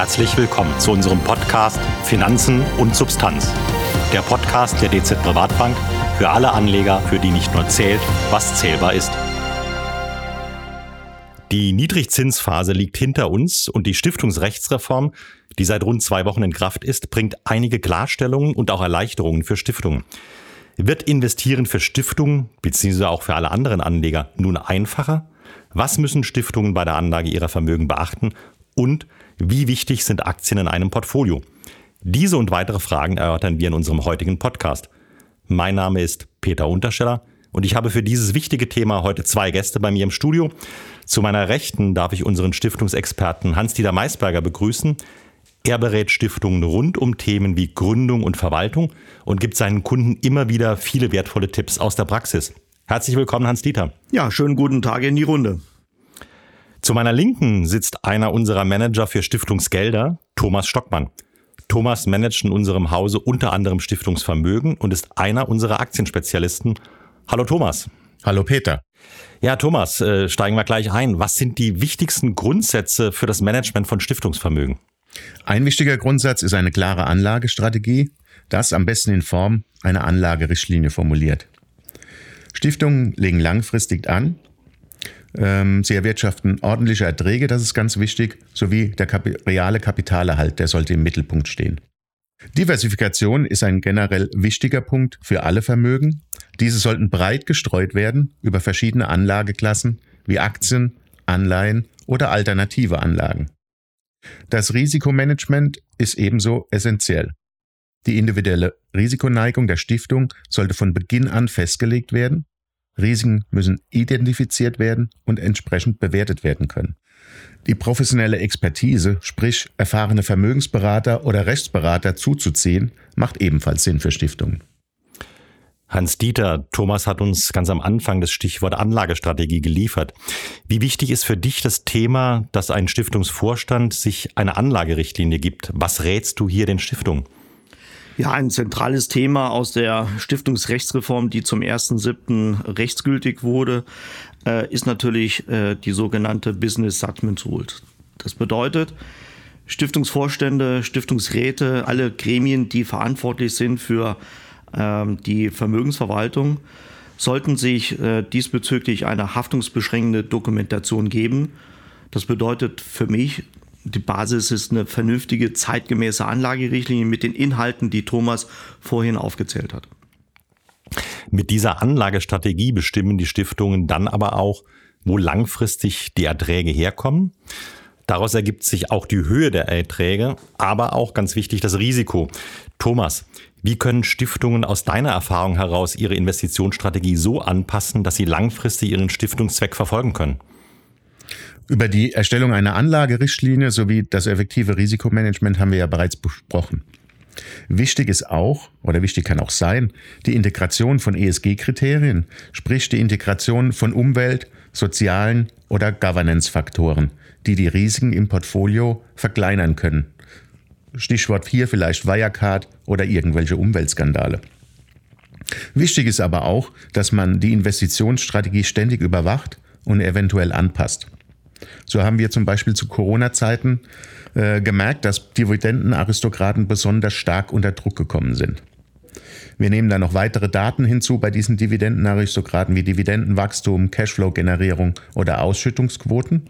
Herzlich willkommen zu unserem Podcast Finanzen und Substanz. Der Podcast der DZ Privatbank für alle Anleger, für die nicht nur zählt, was zählbar ist. Die Niedrigzinsphase liegt hinter uns und die Stiftungsrechtsreform, die seit rund zwei Wochen in Kraft ist, bringt einige Klarstellungen und auch Erleichterungen für Stiftungen. Wird Investieren für Stiftungen bzw. auch für alle anderen Anleger nun einfacher? Was müssen Stiftungen bei der Anlage ihrer Vermögen beachten? Und wie wichtig sind Aktien in einem Portfolio? Diese und weitere Fragen erörtern wir in unserem heutigen Podcast. Mein Name ist Peter Untersteller und ich habe für dieses wichtige Thema heute zwei Gäste bei mir im Studio. Zu meiner Rechten darf ich unseren Stiftungsexperten Hans-Dieter Maisberger begrüßen. Er berät Stiftungen rund um Themen wie Gründung und Verwaltung und gibt seinen Kunden immer wieder viele wertvolle Tipps aus der Praxis. Herzlich willkommen, Hans-Dieter. Ja, schönen guten Tag in die Runde. Zu meiner Linken sitzt einer unserer Manager für Stiftungsgelder, Thomas Stockmann. Thomas managt in unserem Hause unter anderem Stiftungsvermögen und ist einer unserer Aktienspezialisten. Hallo Thomas. Hallo Peter. Ja, Thomas, äh, steigen wir gleich ein. Was sind die wichtigsten Grundsätze für das Management von Stiftungsvermögen? Ein wichtiger Grundsatz ist eine klare Anlagestrategie, das am besten in Form einer Anlagerichtlinie formuliert. Stiftungen legen langfristig an sie erwirtschaften ordentliche Erträge, das ist ganz wichtig, sowie der Kapi reale Kapitalerhalt, der sollte im Mittelpunkt stehen. Diversifikation ist ein generell wichtiger Punkt für alle Vermögen. Diese sollten breit gestreut werden über verschiedene Anlageklassen wie Aktien, Anleihen oder alternative Anlagen. Das Risikomanagement ist ebenso essentiell. Die individuelle Risikoneigung der Stiftung sollte von Beginn an festgelegt werden Risiken müssen identifiziert werden und entsprechend bewertet werden können. Die professionelle Expertise, sprich erfahrene Vermögensberater oder Rechtsberater zuzuziehen, macht ebenfalls Sinn für Stiftungen. Hans Dieter, Thomas hat uns ganz am Anfang das Stichwort Anlagestrategie geliefert. Wie wichtig ist für dich das Thema, dass ein Stiftungsvorstand sich eine Anlagerichtlinie gibt? Was rätst du hier den Stiftungen? Ja, ein zentrales Thema aus der Stiftungsrechtsreform, die zum 1.7. rechtsgültig wurde, äh, ist natürlich äh, die sogenannte Business Judgment Rule. Das bedeutet, Stiftungsvorstände, Stiftungsräte, alle Gremien, die verantwortlich sind für ähm, die Vermögensverwaltung, sollten sich äh, diesbezüglich eine haftungsbeschränkende Dokumentation geben. Das bedeutet für mich, die Basis ist eine vernünftige, zeitgemäße Anlagerichtlinie mit den Inhalten, die Thomas vorhin aufgezählt hat. Mit dieser Anlagestrategie bestimmen die Stiftungen dann aber auch, wo langfristig die Erträge herkommen. Daraus ergibt sich auch die Höhe der Erträge, aber auch ganz wichtig das Risiko. Thomas, wie können Stiftungen aus deiner Erfahrung heraus ihre Investitionsstrategie so anpassen, dass sie langfristig ihren Stiftungszweck verfolgen können? Über die Erstellung einer Anlagerichtlinie sowie das effektive Risikomanagement haben wir ja bereits besprochen. Wichtig ist auch, oder wichtig kann auch sein, die Integration von ESG-Kriterien, sprich die Integration von Umwelt, sozialen oder Governance-Faktoren, die die Risiken im Portfolio verkleinern können. Stichwort hier vielleicht Wirecard oder irgendwelche Umweltskandale. Wichtig ist aber auch, dass man die Investitionsstrategie ständig überwacht und eventuell anpasst. So haben wir zum Beispiel zu Corona-Zeiten äh, gemerkt, dass Dividendenaristokraten besonders stark unter Druck gekommen sind. Wir nehmen da noch weitere Daten hinzu bei diesen Dividendenaristokraten wie Dividendenwachstum, Cashflow-Generierung oder Ausschüttungsquoten.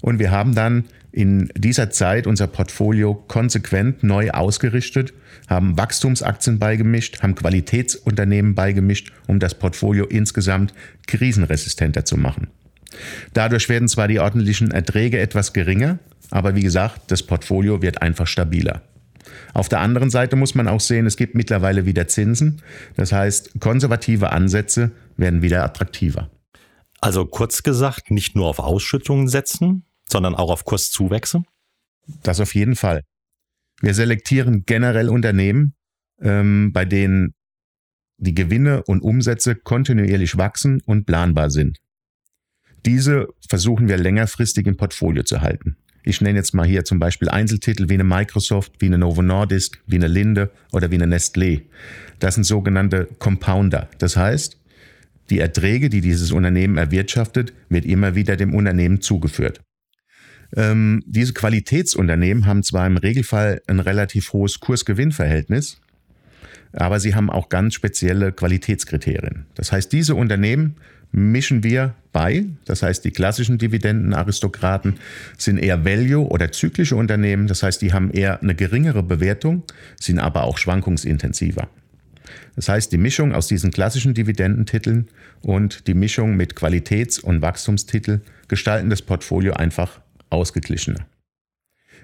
Und wir haben dann in dieser Zeit unser Portfolio konsequent neu ausgerichtet, haben Wachstumsaktien beigemischt, haben Qualitätsunternehmen beigemischt, um das Portfolio insgesamt krisenresistenter zu machen. Dadurch werden zwar die ordentlichen Erträge etwas geringer, aber wie gesagt, das Portfolio wird einfach stabiler. Auf der anderen Seite muss man auch sehen, es gibt mittlerweile wieder Zinsen. Das heißt, konservative Ansätze werden wieder attraktiver. Also kurz gesagt, nicht nur auf Ausschüttungen setzen, sondern auch auf Kurszuwächse? Das auf jeden Fall. Wir selektieren generell Unternehmen, ähm, bei denen die Gewinne und Umsätze kontinuierlich wachsen und planbar sind. Diese versuchen wir längerfristig im Portfolio zu halten. Ich nenne jetzt mal hier zum Beispiel Einzeltitel wie eine Microsoft, wie eine Novo Nordisk, wie eine Linde oder wie eine Nestlé. Das sind sogenannte Compounder. Das heißt, die Erträge, die dieses Unternehmen erwirtschaftet, wird immer wieder dem Unternehmen zugeführt. Ähm, diese Qualitätsunternehmen haben zwar im Regelfall ein relativ hohes Kurs-Gewinn-Verhältnis, aber sie haben auch ganz spezielle Qualitätskriterien. Das heißt, diese Unternehmen mischen wir bei. Das heißt, die klassischen Dividendenaristokraten sind eher Value- oder zyklische Unternehmen. Das heißt, die haben eher eine geringere Bewertung, sind aber auch schwankungsintensiver. Das heißt, die Mischung aus diesen klassischen Dividendentiteln und die Mischung mit Qualitäts- und Wachstumstitel gestalten das Portfolio einfach ausgeglichener.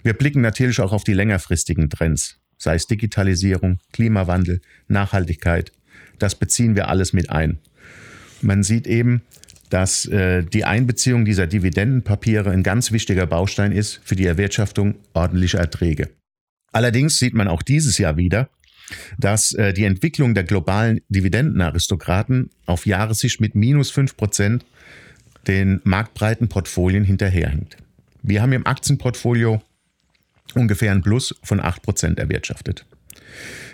Wir blicken natürlich auch auf die längerfristigen Trends, sei es Digitalisierung, Klimawandel, Nachhaltigkeit. Das beziehen wir alles mit ein. Man sieht eben, dass äh, die Einbeziehung dieser Dividendenpapiere ein ganz wichtiger Baustein ist für die Erwirtschaftung ordentlicher Erträge. Allerdings sieht man auch dieses Jahr wieder, dass äh, die Entwicklung der globalen Dividendenaristokraten auf Jahressicht mit minus fünf Prozent den marktbreiten Portfolien hinterherhinkt. Wir haben im Aktienportfolio ungefähr ein Plus von acht Prozent erwirtschaftet.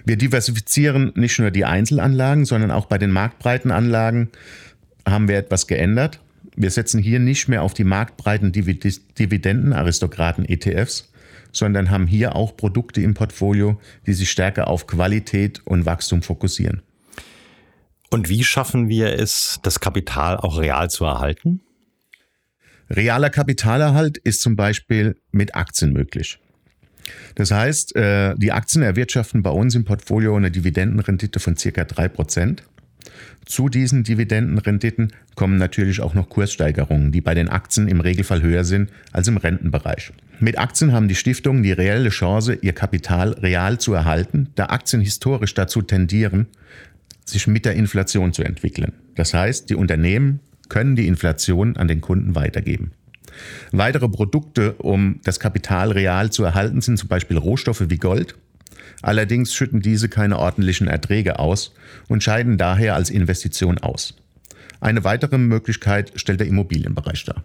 Wir diversifizieren nicht nur die Einzelanlagen, sondern auch bei den marktbreiten Anlagen haben wir etwas geändert. Wir setzen hier nicht mehr auf die marktbreiten Dividendenaristokraten-ETFs, sondern haben hier auch Produkte im Portfolio, die sich stärker auf Qualität und Wachstum fokussieren. Und wie schaffen wir es, das Kapital auch real zu erhalten? Realer Kapitalerhalt ist zum Beispiel mit Aktien möglich. Das heißt, äh, die Aktien erwirtschaften bei uns im Portfolio eine Dividendenrendite von circa drei Prozent. Zu diesen Dividendenrenditen kommen natürlich auch noch Kurssteigerungen, die bei den Aktien im Regelfall höher sind als im Rentenbereich. Mit Aktien haben die Stiftungen die reelle Chance, ihr Kapital real zu erhalten, da Aktien historisch dazu tendieren, sich mit der Inflation zu entwickeln. Das heißt, die Unternehmen können die Inflation an den Kunden weitergeben. Weitere Produkte, um das Kapital real zu erhalten, sind zum Beispiel Rohstoffe wie Gold. Allerdings schütten diese keine ordentlichen Erträge aus und scheiden daher als Investition aus. Eine weitere Möglichkeit stellt der Immobilienbereich dar.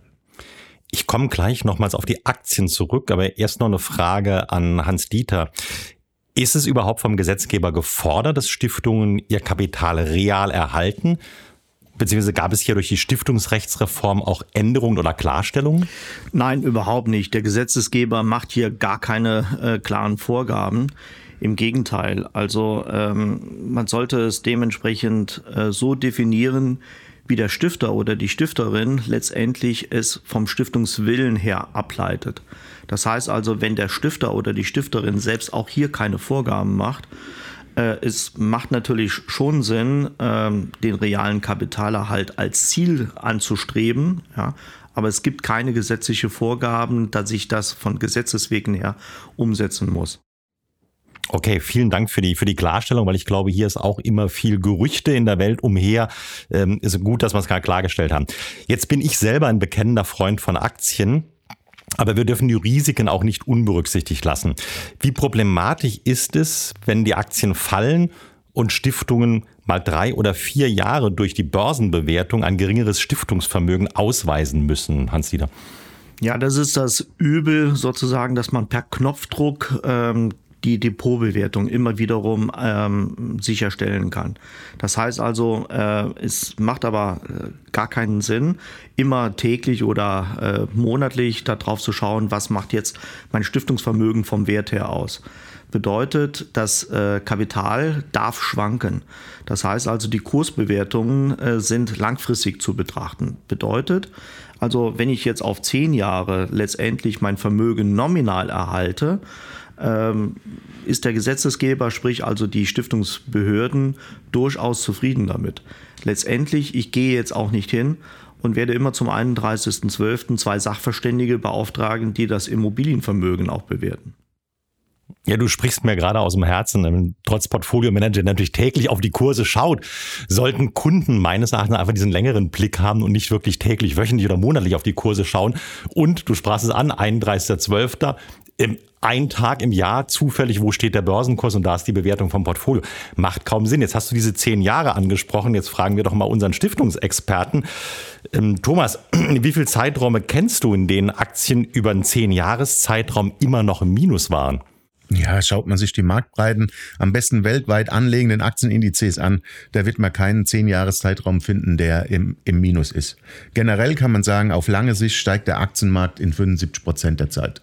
Ich komme gleich nochmals auf die Aktien zurück, aber erst noch eine Frage an Hans Dieter. Ist es überhaupt vom Gesetzgeber gefordert, dass Stiftungen ihr Kapital real erhalten? Beziehungsweise gab es hier durch die Stiftungsrechtsreform auch Änderungen oder Klarstellungen? Nein, überhaupt nicht. Der Gesetzesgeber macht hier gar keine äh, klaren Vorgaben. Im Gegenteil, also ähm, man sollte es dementsprechend äh, so definieren, wie der Stifter oder die Stifterin letztendlich es vom Stiftungswillen her ableitet. Das heißt also, wenn der Stifter oder die Stifterin selbst auch hier keine Vorgaben macht, äh, es macht natürlich schon Sinn, ähm, den realen Kapitalerhalt als Ziel anzustreben. Ja, aber es gibt keine gesetzliche Vorgaben, dass ich das von Gesetzeswegen her umsetzen muss. Okay, vielen Dank für die, für die Klarstellung, weil ich glaube, hier ist auch immer viel Gerüchte in der Welt umher. Ähm, ist gut, dass wir es gerade klargestellt haben. Jetzt bin ich selber ein bekennender Freund von Aktien. Aber wir dürfen die Risiken auch nicht unberücksichtigt lassen. Wie problematisch ist es, wenn die Aktien fallen und Stiftungen mal drei oder vier Jahre durch die Börsenbewertung ein geringeres Stiftungsvermögen ausweisen müssen, Hans-Dieter? Ja, das ist das Übel sozusagen, dass man per Knopfdruck ähm, die Depotbewertung immer wiederum ähm, sicherstellen kann. Das heißt also, äh, es macht aber äh, gar keinen Sinn, immer täglich oder äh, monatlich darauf zu schauen, was macht jetzt mein Stiftungsvermögen vom Wert her aus. Bedeutet, das äh, Kapital darf schwanken. Das heißt also, die Kursbewertungen äh, sind langfristig zu betrachten. Bedeutet, also wenn ich jetzt auf zehn Jahre letztendlich mein Vermögen nominal erhalte, ist der Gesetzesgeber, sprich also die Stiftungsbehörden, durchaus zufrieden damit. Letztendlich, ich gehe jetzt auch nicht hin und werde immer zum 31.12. zwei Sachverständige beauftragen, die das Immobilienvermögen auch bewerten. Ja, du sprichst mir gerade aus dem Herzen. Trotz Portfolio-Manager natürlich täglich auf die Kurse schaut, sollten Kunden meines Erachtens einfach diesen längeren Blick haben und nicht wirklich täglich, wöchentlich oder monatlich auf die Kurse schauen. Und du sprachst es an, 31.12 im ein Tag im Jahr zufällig, wo steht der Börsenkurs und da ist die Bewertung vom Portfolio. Macht kaum Sinn. Jetzt hast du diese zehn Jahre angesprochen. Jetzt fragen wir doch mal unseren Stiftungsexperten. Ähm, Thomas, wie viele Zeiträume kennst du, in denen Aktien über einen zehn Jahres Zeitraum immer noch im Minus waren? Ja, schaut man sich die Marktbreiten am besten weltweit anlegenden Aktienindizes an, da wird man keinen zehn Jahreszeitraum finden, der im, im Minus ist. Generell kann man sagen, auf lange Sicht steigt der Aktienmarkt in 75 Prozent der Zeit.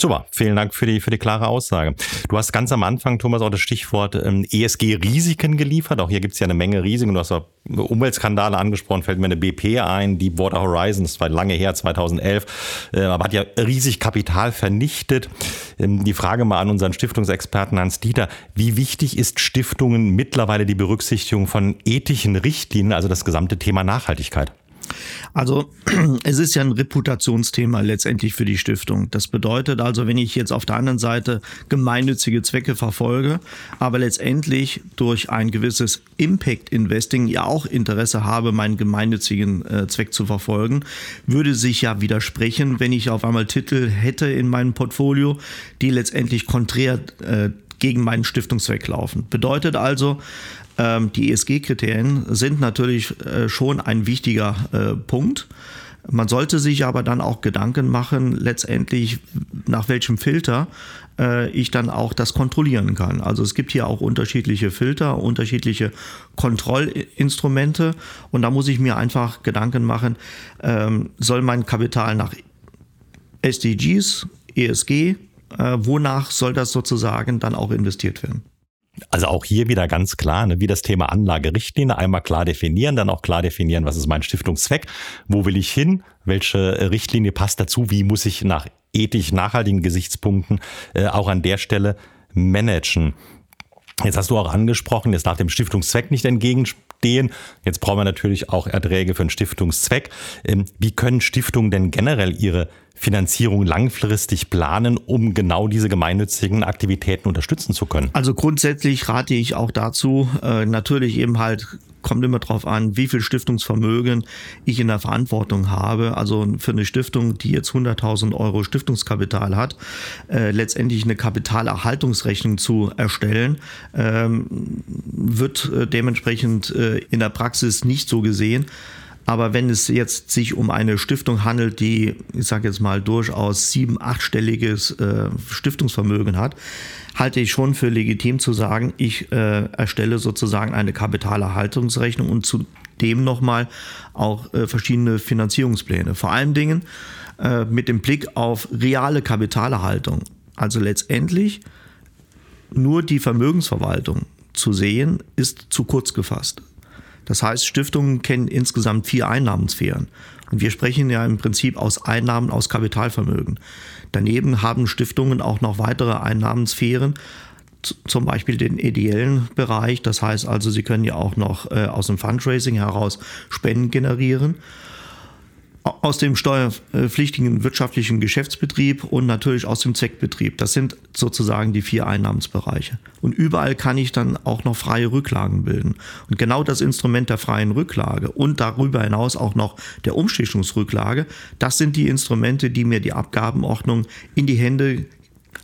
Super, vielen Dank für die, für die klare Aussage. Du hast ganz am Anfang, Thomas, auch das Stichwort ähm, ESG-Risiken geliefert. Auch hier gibt es ja eine Menge Risiken. Du hast auch Umweltskandale angesprochen, fällt mir eine BP ein, Deepwater Horizon, das war lange her, 2011, äh, aber hat ja riesig Kapital vernichtet. Ähm, die Frage mal an unseren Stiftungsexperten Hans Dieter, wie wichtig ist Stiftungen mittlerweile die Berücksichtigung von ethischen Richtlinien, also das gesamte Thema Nachhaltigkeit? Also es ist ja ein Reputationsthema letztendlich für die Stiftung. Das bedeutet also, wenn ich jetzt auf der anderen Seite gemeinnützige Zwecke verfolge, aber letztendlich durch ein gewisses Impact Investing ja auch Interesse habe, meinen gemeinnützigen äh, Zweck zu verfolgen, würde sich ja widersprechen, wenn ich auf einmal Titel hätte in meinem Portfolio, die letztendlich konträr äh, gegen meinen Stiftungszweck laufen. Bedeutet also, die ESG-Kriterien sind natürlich äh, schon ein wichtiger äh, Punkt. Man sollte sich aber dann auch Gedanken machen, letztendlich nach welchem Filter äh, ich dann auch das kontrollieren kann. Also es gibt hier auch unterschiedliche Filter, unterschiedliche Kontrollinstrumente und da muss ich mir einfach Gedanken machen, ähm, soll mein Kapital nach SDGs, ESG, wonach soll das sozusagen dann auch investiert werden? Also auch hier wieder ganz klar, ne, wie das Thema Anlagerichtlinie einmal klar definieren, dann auch klar definieren, was ist mein Stiftungszweck, wo will ich hin, welche Richtlinie passt dazu, wie muss ich nach ethisch nachhaltigen Gesichtspunkten äh, auch an der Stelle managen. Jetzt hast du auch angesprochen, jetzt nach dem Stiftungszweck nicht entgegenstehen. Jetzt brauchen wir natürlich auch Erträge für einen Stiftungszweck. Ähm, wie können Stiftungen denn generell ihre Finanzierung langfristig planen, um genau diese gemeinnützigen Aktivitäten unterstützen zu können? Also grundsätzlich rate ich auch dazu, äh, natürlich eben halt kommt immer darauf an, wie viel Stiftungsvermögen ich in der Verantwortung habe. Also für eine Stiftung, die jetzt 100.000 Euro Stiftungskapital hat, äh, letztendlich eine Kapitalerhaltungsrechnung zu erstellen, ähm, wird äh, dementsprechend äh, in der Praxis nicht so gesehen. Aber wenn es jetzt sich um eine Stiftung handelt, die, ich sage jetzt mal, durchaus sieben, achtstelliges äh, Stiftungsvermögen hat, halte ich schon für legitim zu sagen, ich äh, erstelle sozusagen eine Kapitalerhaltungsrechnung und zudem nochmal auch äh, verschiedene Finanzierungspläne. Vor allen Dingen äh, mit dem Blick auf reale Kapitalerhaltung. Also letztendlich nur die Vermögensverwaltung zu sehen, ist zu kurz gefasst. Das heißt, Stiftungen kennen insgesamt vier Einnahmensphären. Und wir sprechen ja im Prinzip aus Einnahmen aus Kapitalvermögen. Daneben haben Stiftungen auch noch weitere Einnahmensphären, zum Beispiel den ideellen Bereich. Das heißt also, sie können ja auch noch äh, aus dem Fundraising heraus Spenden generieren aus dem steuerpflichtigen wirtschaftlichen Geschäftsbetrieb und natürlich aus dem Zweckbetrieb. Das sind sozusagen die vier Einnahmensbereiche. Und überall kann ich dann auch noch freie Rücklagen bilden. Und genau das Instrument der freien Rücklage und darüber hinaus auch noch der Umschichtungsrücklage, das sind die Instrumente, die mir die Abgabenordnung in die Hände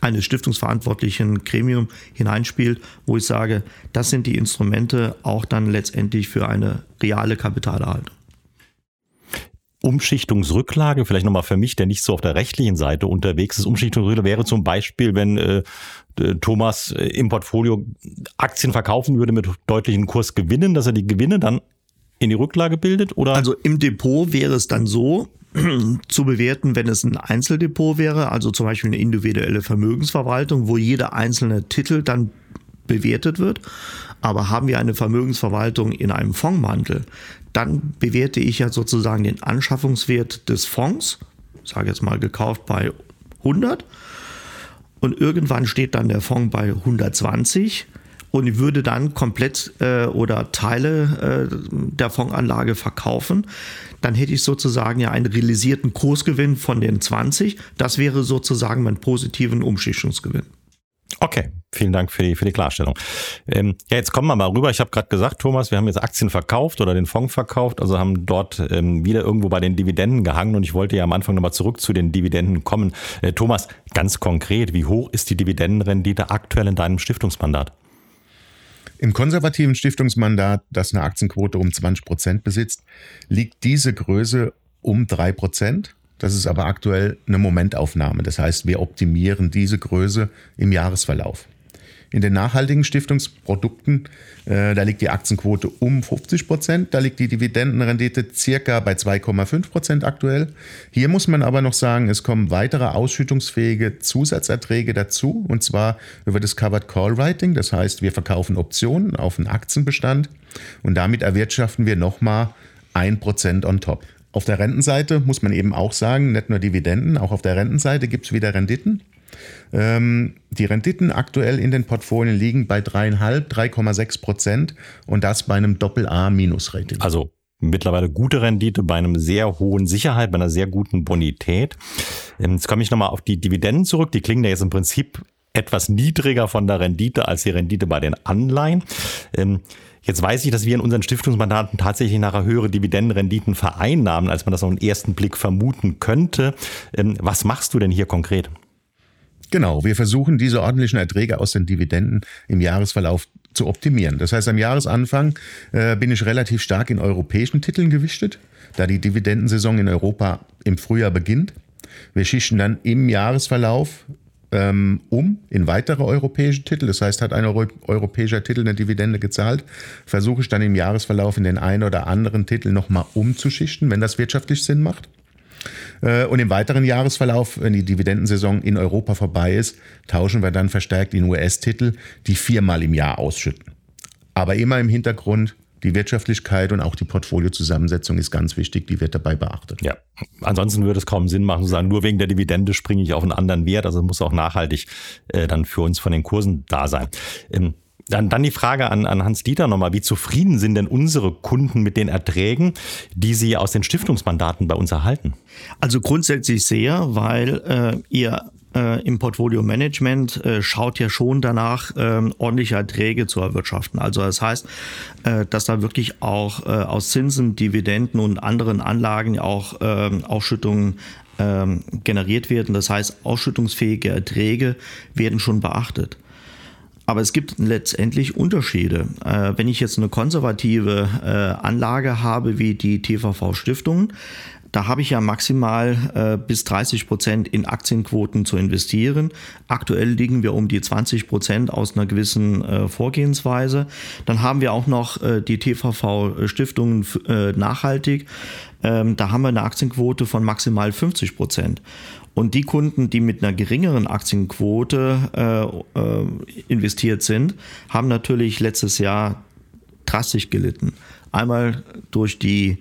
eines stiftungsverantwortlichen Gremium hineinspielt, wo ich sage, das sind die Instrumente auch dann letztendlich für eine reale Kapitalerhaltung. Umschichtungsrücklage, vielleicht nochmal für mich, der nicht so auf der rechtlichen Seite unterwegs ist. Umschichtungsrücklage wäre zum Beispiel, wenn äh, Thomas äh, im Portfolio Aktien verkaufen würde mit deutlichen Kursgewinnen, dass er die Gewinne dann in die Rücklage bildet? Oder? Also im Depot wäre es dann so, zu bewerten, wenn es ein Einzeldepot wäre, also zum Beispiel eine individuelle Vermögensverwaltung, wo jeder einzelne Titel dann bewertet wird. Aber haben wir eine Vermögensverwaltung in einem Fondsmantel, dann bewerte ich ja sozusagen den Anschaffungswert des Fonds, sage jetzt mal gekauft bei 100 und irgendwann steht dann der Fonds bei 120 und würde dann komplett äh, oder Teile äh, der Fondsanlage verkaufen, dann hätte ich sozusagen ja einen realisierten Kursgewinn von den 20. Das wäre sozusagen mein positiven Umschichtungsgewinn. Okay, vielen Dank für die, für die Klarstellung. Ähm, ja, jetzt kommen wir mal rüber. Ich habe gerade gesagt, Thomas, wir haben jetzt Aktien verkauft oder den Fonds verkauft, also haben dort ähm, wieder irgendwo bei den Dividenden gehangen und ich wollte ja am Anfang nochmal zurück zu den Dividenden kommen. Äh, Thomas, ganz konkret, wie hoch ist die Dividendenrendite aktuell in deinem Stiftungsmandat? Im konservativen Stiftungsmandat, das eine Aktienquote um 20 Prozent besitzt, liegt diese Größe um drei Prozent. Das ist aber aktuell eine Momentaufnahme. Das heißt, wir optimieren diese Größe im Jahresverlauf. In den nachhaltigen Stiftungsprodukten, äh, da liegt die Aktienquote um 50 Prozent, da liegt die Dividendenrendite circa bei 2,5 Prozent aktuell. Hier muss man aber noch sagen, es kommen weitere ausschüttungsfähige Zusatzerträge dazu, und zwar über das Covered Call Writing. Das heißt, wir verkaufen Optionen auf einen Aktienbestand und damit erwirtschaften wir nochmal ein Prozent on top. Auf der Rentenseite muss man eben auch sagen, nicht nur Dividenden, auch auf der Rentenseite gibt es wieder Renditen. Ähm, die Renditen aktuell in den Portfolien liegen bei 3,5, 3,6 Prozent und das bei einem Doppel-A-Minus-Rating. Also mittlerweile gute Rendite bei einem sehr hohen Sicherheit, bei einer sehr guten Bonität. Ähm, jetzt komme ich nochmal auf die Dividenden zurück. Die klingen ja jetzt im Prinzip etwas niedriger von der Rendite als die Rendite bei den Anleihen. Ähm, jetzt weiß ich, dass wir in unseren Stiftungsmandaten tatsächlich nachher höhere Dividendenrenditen vereinnahmen, als man das auf den ersten Blick vermuten könnte. Was machst du denn hier konkret? Genau, wir versuchen diese ordentlichen Erträge aus den Dividenden im Jahresverlauf zu optimieren. Das heißt, am Jahresanfang äh, bin ich relativ stark in europäischen Titeln gewichtet, da die Dividendensaison in Europa im Frühjahr beginnt. Wir schichten dann im Jahresverlauf ähm, um in weitere europäische Titel. Das heißt, hat ein Euro europäischer Titel eine Dividende gezahlt, versuche ich dann im Jahresverlauf in den einen oder anderen Titel nochmal umzuschichten, wenn das wirtschaftlich Sinn macht. Äh, und im weiteren Jahresverlauf, wenn die Dividendensaison in Europa vorbei ist, tauschen wir dann verstärkt in US-Titel, die viermal im Jahr ausschütten. Aber immer im Hintergrund, die Wirtschaftlichkeit und auch die Portfoliozusammensetzung ist ganz wichtig, die wird dabei beachtet. Ja, ansonsten würde es kaum Sinn machen zu sagen, nur wegen der Dividende springe ich auf einen anderen Wert, also muss auch nachhaltig äh, dann für uns von den Kursen da sein. Ähm, dann, dann die Frage an, an Hans-Dieter nochmal. Wie zufrieden sind denn unsere Kunden mit den Erträgen, die sie aus den Stiftungsmandaten bei uns erhalten? Also grundsätzlich sehr, weil äh, ihr äh, im Portfolio Management äh, schaut ja schon danach, äh, ordentliche Erträge zu erwirtschaften. Also das heißt, äh, dass da wirklich auch äh, aus Zinsen, Dividenden und anderen Anlagen auch äh, Ausschüttungen ähm, generiert werden. Das heißt, ausschüttungsfähige Erträge werden schon beachtet. Aber es gibt letztendlich Unterschiede. Äh, wenn ich jetzt eine konservative äh, Anlage habe wie die TVV Stiftung, da habe ich ja maximal äh, bis 30 Prozent in Aktienquoten zu investieren. Aktuell liegen wir um die 20 Prozent aus einer gewissen äh, Vorgehensweise. Dann haben wir auch noch äh, die TVV Stiftung äh, nachhaltig. Ähm, da haben wir eine Aktienquote von maximal 50 Prozent. Und die Kunden, die mit einer geringeren Aktienquote äh, äh, investiert sind, haben natürlich letztes Jahr drastisch gelitten. Einmal durch die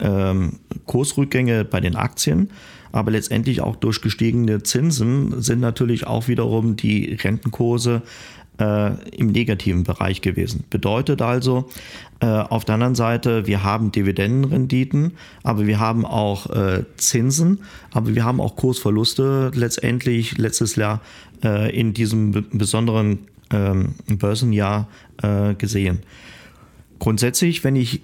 ähm, Kursrückgänge bei den Aktien, aber letztendlich auch durch gestiegene Zinsen sind natürlich auch wiederum die Rentenkurse äh, im negativen Bereich gewesen. Bedeutet also, äh, auf der anderen Seite, wir haben Dividendenrenditen, aber wir haben auch äh, Zinsen, aber wir haben auch Kursverluste letztendlich letztes Jahr äh, in diesem besonderen ähm, Börsenjahr äh, gesehen. Grundsätzlich, wenn ich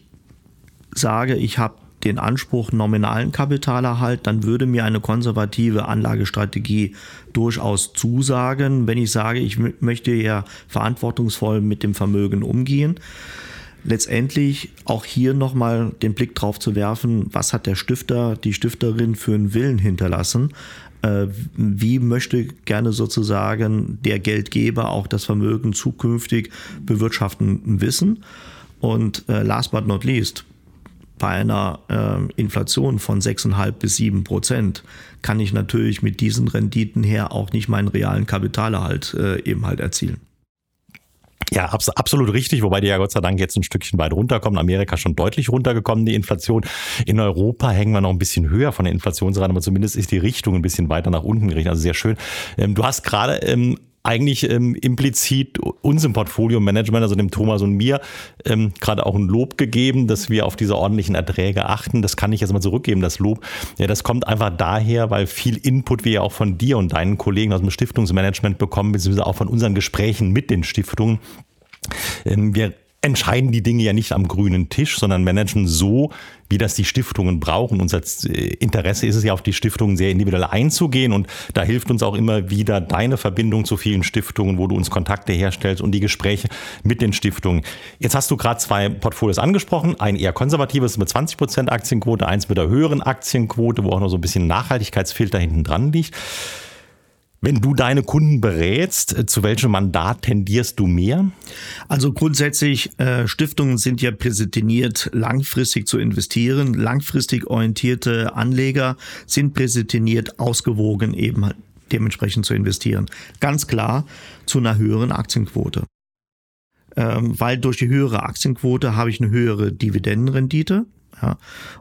sage, ich habe den Anspruch nominalen Kapitalerhalt, dann würde mir eine konservative Anlagestrategie durchaus zusagen, wenn ich sage, ich möchte ja verantwortungsvoll mit dem Vermögen umgehen. Letztendlich auch hier nochmal den Blick drauf zu werfen, was hat der Stifter, die Stifterin für einen Willen hinterlassen? Äh, wie möchte gerne sozusagen der Geldgeber auch das Vermögen zukünftig bewirtschaften wissen? Und äh, last but not least, bei einer äh, Inflation von 6,5 bis 7 Prozent kann ich natürlich mit diesen Renditen her auch nicht meinen realen Kapitalerhalt äh, eben halt erzielen. Ja, abs absolut richtig, wobei die ja Gott sei Dank jetzt ein Stückchen weit runterkommen. Amerika schon deutlich runtergekommen, die Inflation. In Europa hängen wir noch ein bisschen höher von der Inflationsrate, aber zumindest ist die Richtung ein bisschen weiter nach unten gerichtet. Also sehr schön. Ähm, du hast gerade ähm, eigentlich ähm, implizit uns im Portfolio-Management, also dem Thomas und mir, ähm, gerade auch ein Lob gegeben, dass wir auf diese ordentlichen Erträge achten. Das kann ich jetzt mal zurückgeben, das Lob. Ja, das kommt einfach daher, weil viel Input wir ja auch von dir und deinen Kollegen aus dem Stiftungsmanagement bekommen, beziehungsweise auch von unseren Gesprächen mit den Stiftungen. Ähm, wir entscheiden die Dinge ja nicht am grünen Tisch, sondern managen so, wie das die Stiftungen brauchen. Unser äh, Interesse ist es ja, auf die Stiftungen sehr individuell einzugehen und da hilft uns auch immer wieder deine Verbindung zu vielen Stiftungen, wo du uns Kontakte herstellst und die Gespräche mit den Stiftungen. Jetzt hast du gerade zwei Portfolios angesprochen, ein eher konservatives mit 20 Prozent Aktienquote, eins mit der höheren Aktienquote, wo auch noch so ein bisschen Nachhaltigkeitsfilter hinten dran liegt. Wenn du deine Kunden berätst, äh, zu welchem Mandat tendierst du mehr? Also grundsätzlich, äh, Stiftungen sind ja präsentiert, langfristig zu investieren. Langfristig orientierte Anleger sind präsentiert, ausgewogen eben dementsprechend zu investieren. Ganz klar zu einer höheren Aktienquote. Ähm, weil durch die höhere Aktienquote habe ich eine höhere Dividendenrendite ja,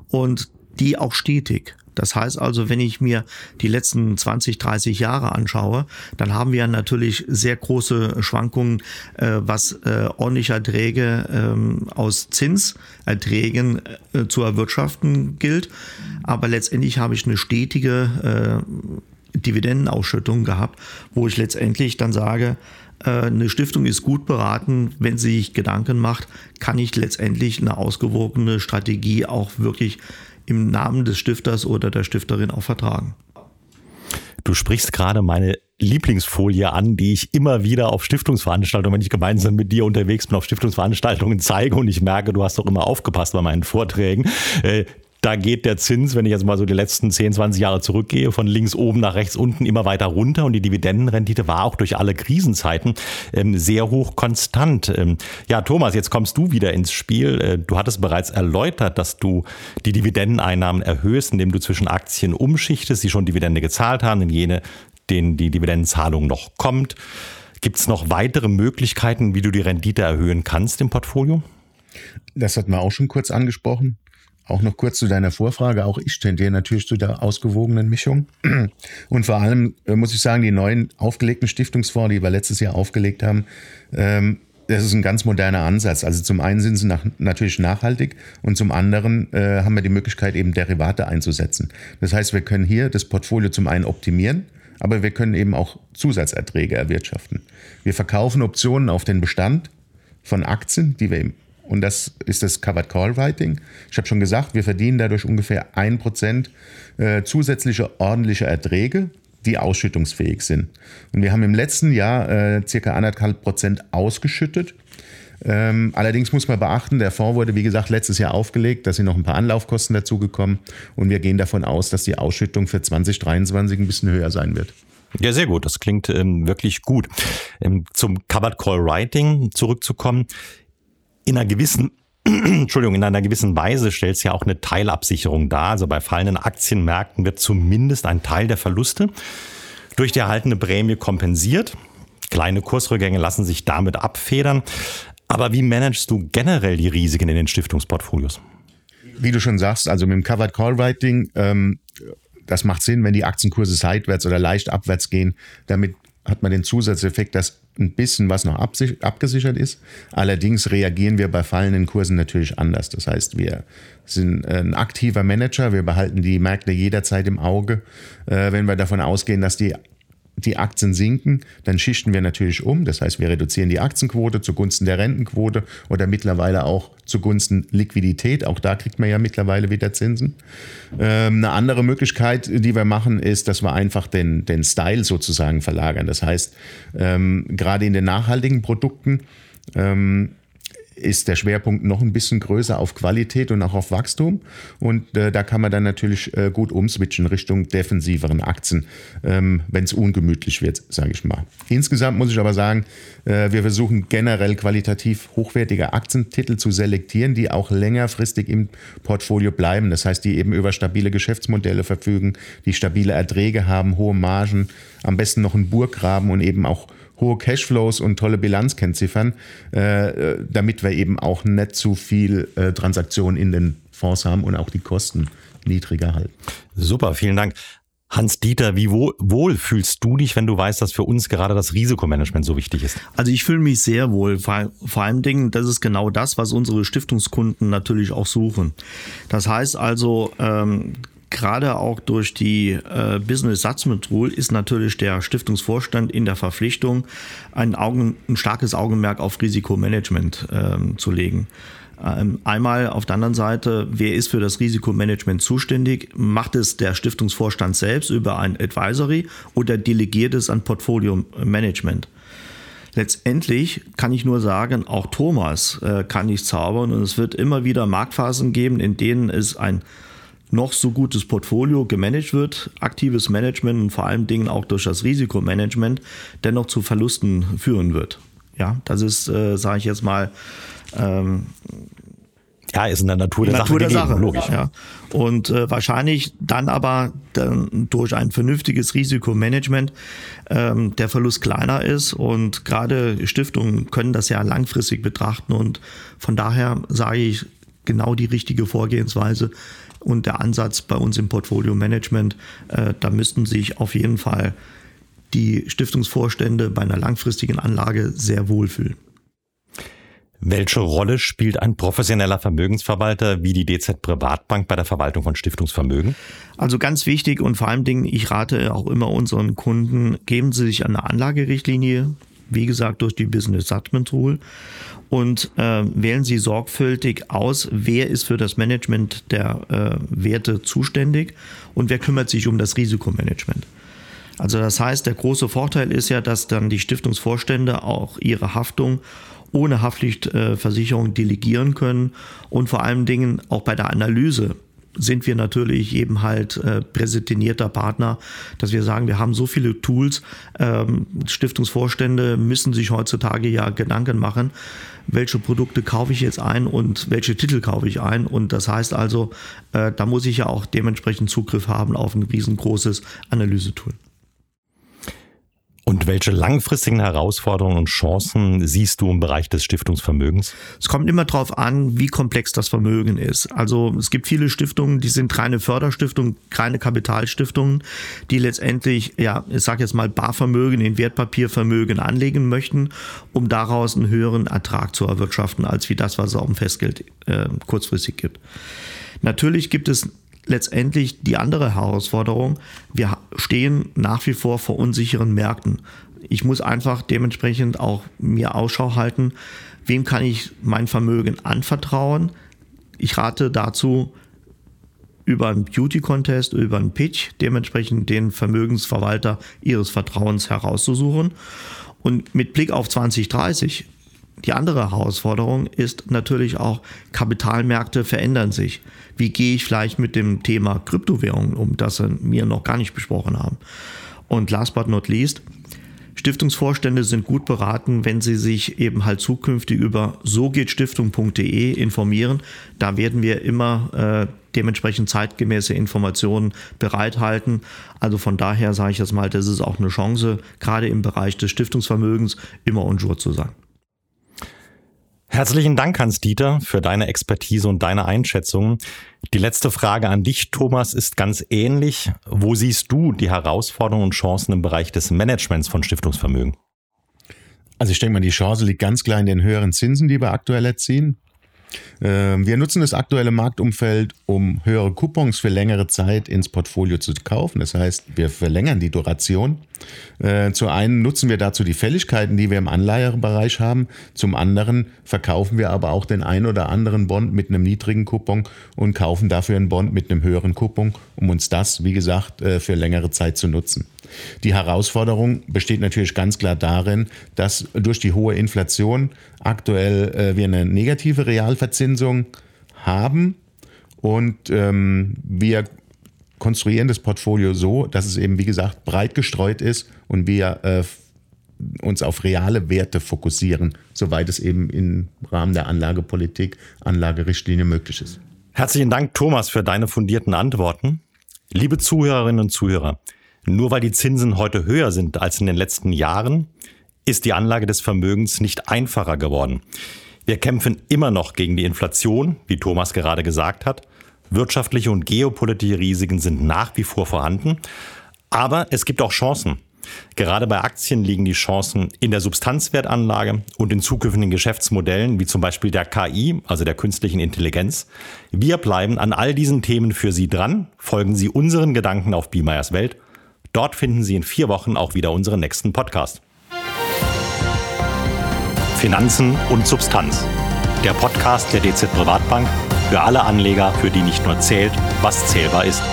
und die auch stetig. Das heißt also, wenn ich mir die letzten 20, 30 Jahre anschaue, dann haben wir natürlich sehr große Schwankungen, äh, was äh, ordentliche Erträge ähm, aus Zinserträgen äh, zu erwirtschaften gilt. Aber letztendlich habe ich eine stetige Dividendenausschüttung gehabt, wo ich letztendlich dann sage, eine Stiftung ist gut beraten, wenn sie sich Gedanken macht, kann ich letztendlich eine ausgewogene Strategie auch wirklich im Namen des Stifters oder der Stifterin auch vertragen. Du sprichst gerade meine Lieblingsfolie an, die ich immer wieder auf Stiftungsveranstaltungen, wenn ich gemeinsam mit dir unterwegs bin, auf Stiftungsveranstaltungen zeige und ich merke, du hast doch immer aufgepasst bei meinen Vorträgen. Da geht der Zins, wenn ich jetzt mal so die letzten 10, 20 Jahre zurückgehe, von links oben nach rechts unten immer weiter runter und die Dividendenrendite war auch durch alle Krisenzeiten ähm, sehr hoch konstant. Ähm, ja, Thomas, jetzt kommst du wieder ins Spiel. Äh, du hattest bereits erläutert, dass du die Dividendeneinnahmen erhöhst, indem du zwischen Aktien umschichtest, die schon Dividende gezahlt haben, in jene, denen die Dividendenzahlung noch kommt. Gibt es noch weitere Möglichkeiten, wie du die Rendite erhöhen kannst im Portfolio? Das hatten wir auch schon kurz angesprochen. Auch noch kurz zu deiner Vorfrage. Auch ich tendiere natürlich zu der ausgewogenen Mischung. Und vor allem äh, muss ich sagen, die neuen aufgelegten Stiftungsfonds, die wir letztes Jahr aufgelegt haben, ähm, das ist ein ganz moderner Ansatz. Also zum einen sind sie nach, natürlich nachhaltig und zum anderen äh, haben wir die Möglichkeit, eben Derivate einzusetzen. Das heißt, wir können hier das Portfolio zum einen optimieren, aber wir können eben auch Zusatzerträge erwirtschaften. Wir verkaufen Optionen auf den Bestand von Aktien, die wir im und das ist das Covered Call Writing. Ich habe schon gesagt, wir verdienen dadurch ungefähr ein Prozent äh, zusätzliche ordentliche Erträge, die ausschüttungsfähig sind. Und wir haben im letzten Jahr äh, circa anderthalb Prozent ausgeschüttet. Ähm, allerdings muss man beachten, der Fonds wurde, wie gesagt, letztes Jahr aufgelegt. Da sind noch ein paar Anlaufkosten dazugekommen. Und wir gehen davon aus, dass die Ausschüttung für 2023 ein bisschen höher sein wird. Ja, sehr gut. Das klingt ähm, wirklich gut. Ähm, zum Covered Call Writing zurückzukommen in einer gewissen Entschuldigung, in einer gewissen Weise stellt es ja auch eine Teilabsicherung dar. Also bei fallenden Aktienmärkten wird zumindest ein Teil der Verluste durch die erhaltene Prämie kompensiert. Kleine Kursrückgänge lassen sich damit abfedern. Aber wie managst du generell die Risiken in den Stiftungsportfolios? Wie du schon sagst, also mit dem Covered Call Writing, ähm, das macht Sinn, wenn die Aktienkurse seitwärts oder leicht abwärts gehen. Damit hat man den Zusatzeffekt, dass ein bisschen was noch abgesichert ist. Allerdings reagieren wir bei fallenden Kursen natürlich anders. Das heißt, wir sind ein aktiver Manager, wir behalten die Märkte jederzeit im Auge. Äh, wenn wir davon ausgehen, dass die die Aktien sinken, dann schichten wir natürlich um. Das heißt, wir reduzieren die Aktienquote zugunsten der Rentenquote oder mittlerweile auch zugunsten Liquidität. Auch da kriegt man ja mittlerweile wieder Zinsen. Ähm, eine andere Möglichkeit, die wir machen, ist, dass wir einfach den, den Style sozusagen verlagern. Das heißt, ähm, gerade in den nachhaltigen Produkten, ähm, ist der Schwerpunkt noch ein bisschen größer auf Qualität und auch auf Wachstum. Und äh, da kann man dann natürlich äh, gut umswitchen Richtung defensiveren Aktien, ähm, wenn es ungemütlich wird, sage ich mal. Insgesamt muss ich aber sagen, äh, wir versuchen generell qualitativ hochwertige Aktientitel zu selektieren, die auch längerfristig im Portfolio bleiben. Das heißt, die eben über stabile Geschäftsmodelle verfügen, die stabile Erträge haben, hohe Margen, am besten noch einen Burggraben und eben auch hohe Cashflows und tolle Bilanzkennziffern, äh, damit wir eben auch nicht zu viel äh, Transaktionen in den Fonds haben und auch die Kosten niedriger halten. Super, vielen Dank. Hans-Dieter, wie wohl, wohl, fühlst du dich, wenn du weißt, dass für uns gerade das Risikomanagement so wichtig ist? Also ich fühle mich sehr wohl. Vor, vor allem Dingen, das ist genau das, was unsere Stiftungskunden natürlich auch suchen. Das heißt also, ähm, gerade auch durch die äh, Business Satzment Rule ist natürlich der Stiftungsvorstand in der Verpflichtung, ein, Augen, ein starkes Augenmerk auf Risikomanagement ähm, zu legen. Ähm, einmal auf der anderen Seite, wer ist für das Risikomanagement zuständig? Macht es der Stiftungsvorstand selbst über ein Advisory oder delegiert es an Portfolio Management? Letztendlich kann ich nur sagen, auch Thomas äh, kann nicht zaubern und es wird immer wieder Marktphasen geben, in denen es ein noch so gutes Portfolio gemanagt wird, aktives Management und vor allen Dingen auch durch das Risikomanagement dennoch zu Verlusten führen wird. Ja, das ist, äh, sage ich jetzt mal, ähm, ja, ist in der Natur der Natur Sache, der Sache. logisch. Ja. Und äh, wahrscheinlich dann aber dann durch ein vernünftiges Risikomanagement ähm, der Verlust kleiner ist. Und gerade Stiftungen können das ja langfristig betrachten. Und von daher sage ich genau die richtige Vorgehensweise und der Ansatz bei uns im Portfolio Management. Äh, da müssten sich auf jeden Fall die Stiftungsvorstände bei einer langfristigen Anlage sehr wohlfühlen. Welche Rolle spielt ein professioneller Vermögensverwalter wie die DZ Privatbank bei der Verwaltung von Stiftungsvermögen? Also ganz wichtig und vor allem Dingen, ich rate auch immer unseren Kunden, geben Sie sich an eine Anlagerichtlinie, wie gesagt durch die Business Judgment Rule und äh, wählen Sie sorgfältig aus, wer ist für das Management der äh, Werte zuständig und wer kümmert sich um das Risikomanagement. Also das heißt, der große Vorteil ist ja, dass dann die Stiftungsvorstände auch ihre Haftung ohne Haftpflichtversicherung delegieren können und vor allen Dingen auch bei der Analyse sind wir natürlich eben halt äh, präsentierter Partner, dass wir sagen, wir haben so viele Tools. Ähm, Stiftungsvorstände müssen sich heutzutage ja Gedanken machen, welche Produkte kaufe ich jetzt ein und welche Titel kaufe ich ein. Und das heißt also, äh, da muss ich ja auch dementsprechend Zugriff haben auf ein riesengroßes Analysetool. Und welche langfristigen Herausforderungen und Chancen siehst du im Bereich des Stiftungsvermögens? Es kommt immer darauf an, wie komplex das Vermögen ist. Also es gibt viele Stiftungen, die sind reine Förderstiftungen, reine Kapitalstiftungen, die letztendlich, ja, ich sage jetzt mal Barvermögen in Wertpapiervermögen anlegen möchten, um daraus einen höheren Ertrag zu erwirtschaften, als wie das, was es auf dem Festgeld äh, kurzfristig gibt. Natürlich gibt es letztendlich die andere Herausforderung. Wir stehen nach wie vor vor unsicheren Märkten. Ich muss einfach dementsprechend auch mir Ausschau halten, wem kann ich mein Vermögen anvertrauen. Ich rate dazu, über einen Beauty-Contest, über einen Pitch, dementsprechend den Vermögensverwalter Ihres Vertrauens herauszusuchen. Und mit Blick auf 2030 die andere Herausforderung ist natürlich auch, Kapitalmärkte verändern sich. Wie gehe ich vielleicht mit dem Thema Kryptowährungen um, das wir noch gar nicht besprochen haben? Und last but not least, Stiftungsvorstände sind gut beraten, wenn sie sich eben halt zukünftig über sogehtstiftung.de informieren. Da werden wir immer äh, dementsprechend zeitgemäße Informationen bereithalten. Also von daher sage ich jetzt mal, das ist auch eine Chance, gerade im Bereich des Stiftungsvermögens immer on jour zu sein. Herzlichen Dank, Hans-Dieter, für deine Expertise und deine Einschätzung. Die letzte Frage an dich, Thomas, ist ganz ähnlich. Wo siehst du die Herausforderungen und Chancen im Bereich des Managements von Stiftungsvermögen? Also ich denke mal, die Chance liegt ganz klar in den höheren Zinsen, die wir aktuell erzielen. Ähm, wir nutzen das aktuelle Marktumfeld, um höhere Coupons für längere Zeit ins Portfolio zu kaufen. Das heißt, wir verlängern die Duration. Äh, zu einen nutzen wir dazu die Fälligkeiten, die wir im Anleihebereich haben. Zum anderen verkaufen wir aber auch den ein oder anderen Bond mit einem niedrigen Coupon und kaufen dafür einen Bond mit einem höheren Coupon, um uns das, wie gesagt, äh, für längere Zeit zu nutzen. Die Herausforderung besteht natürlich ganz klar darin, dass durch die hohe Inflation aktuell äh, wir eine negative Realverzinsung haben und ähm, wir konstruieren das Portfolio so, dass es eben, wie gesagt, breit gestreut ist und wir äh, uns auf reale Werte fokussieren, soweit es eben im Rahmen der Anlagepolitik, Anlagerichtlinie möglich ist. Herzlichen Dank, Thomas, für deine fundierten Antworten. Liebe Zuhörerinnen und Zuhörer, nur weil die Zinsen heute höher sind als in den letzten Jahren, ist die Anlage des Vermögens nicht einfacher geworden. Wir kämpfen immer noch gegen die Inflation, wie Thomas gerade gesagt hat. Wirtschaftliche und geopolitische Risiken sind nach wie vor vorhanden. Aber es gibt auch Chancen. Gerade bei Aktien liegen die Chancen in der Substanzwertanlage und in zukünftigen Geschäftsmodellen, wie zum Beispiel der KI, also der künstlichen Intelligenz. Wir bleiben an all diesen Themen für Sie dran. Folgen Sie unseren Gedanken auf Biemeyers Welt. Dort finden Sie in vier Wochen auch wieder unseren nächsten Podcast. Finanzen und Substanz. Der Podcast der DZ Privatbank für alle Anleger, für die nicht nur zählt, was zählbar ist.